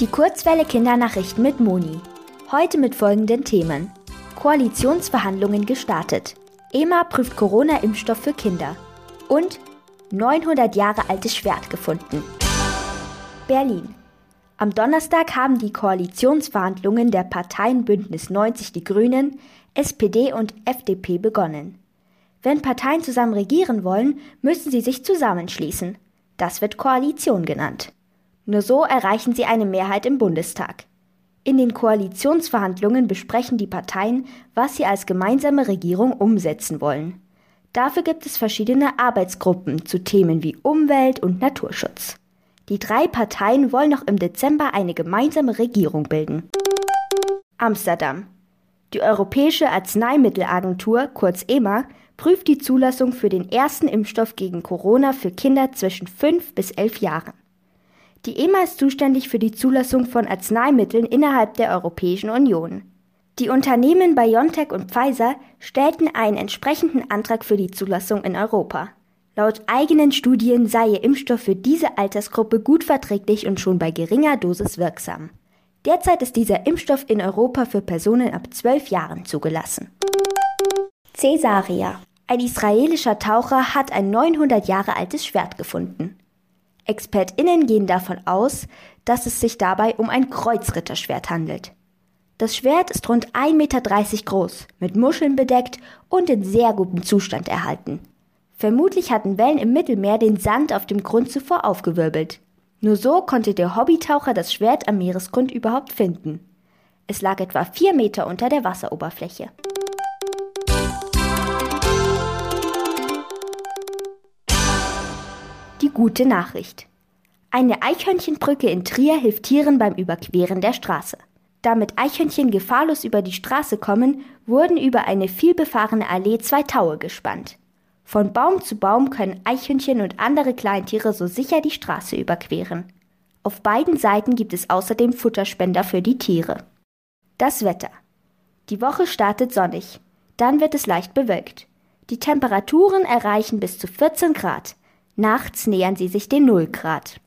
Die Kurzwelle Kindernachrichten mit Moni. Heute mit folgenden Themen. Koalitionsverhandlungen gestartet. EMA prüft Corona-Impfstoff für Kinder. Und 900 Jahre altes Schwert gefunden. Berlin. Am Donnerstag haben die Koalitionsverhandlungen der Parteien Bündnis 90 Die Grünen, SPD und FDP begonnen. Wenn Parteien zusammen regieren wollen, müssen sie sich zusammenschließen. Das wird Koalition genannt. Nur so erreichen sie eine Mehrheit im Bundestag. In den Koalitionsverhandlungen besprechen die Parteien, was sie als gemeinsame Regierung umsetzen wollen. Dafür gibt es verschiedene Arbeitsgruppen zu Themen wie Umwelt und Naturschutz. Die drei Parteien wollen noch im Dezember eine gemeinsame Regierung bilden. Amsterdam. Die Europäische Arzneimittelagentur, kurz EMA, prüft die Zulassung für den ersten Impfstoff gegen Corona für Kinder zwischen 5 bis 11 Jahren. Die EMA ist zuständig für die Zulassung von Arzneimitteln innerhalb der Europäischen Union. Die Unternehmen BioNTech und Pfizer stellten einen entsprechenden Antrag für die Zulassung in Europa. Laut eigenen Studien sei ihr Impfstoff für diese Altersgruppe gut verträglich und schon bei geringer Dosis wirksam. Derzeit ist dieser Impfstoff in Europa für Personen ab 12 Jahren zugelassen. Caesaria. Ein israelischer Taucher hat ein 900 Jahre altes Schwert gefunden. ExpertInnen gehen davon aus, dass es sich dabei um ein Kreuzritterschwert handelt. Das Schwert ist rund 1,30 Meter groß, mit Muscheln bedeckt und in sehr gutem Zustand erhalten. Vermutlich hatten Wellen im Mittelmeer den Sand auf dem Grund zuvor aufgewirbelt. Nur so konnte der Hobbytaucher das Schwert am Meeresgrund überhaupt finden. Es lag etwa vier Meter unter der Wasseroberfläche. Die gute Nachricht. Eine Eichhörnchenbrücke in Trier hilft Tieren beim Überqueren der Straße. Damit Eichhörnchen gefahrlos über die Straße kommen, wurden über eine vielbefahrene Allee zwei Taue gespannt. Von Baum zu Baum können Eichhörnchen und andere Kleintiere so sicher die Straße überqueren. Auf beiden Seiten gibt es außerdem Futterspender für die Tiere. Das Wetter. Die Woche startet sonnig. Dann wird es leicht bewölkt. Die Temperaturen erreichen bis zu 14 Grad. Nachts nähern sie sich den 0 Grad.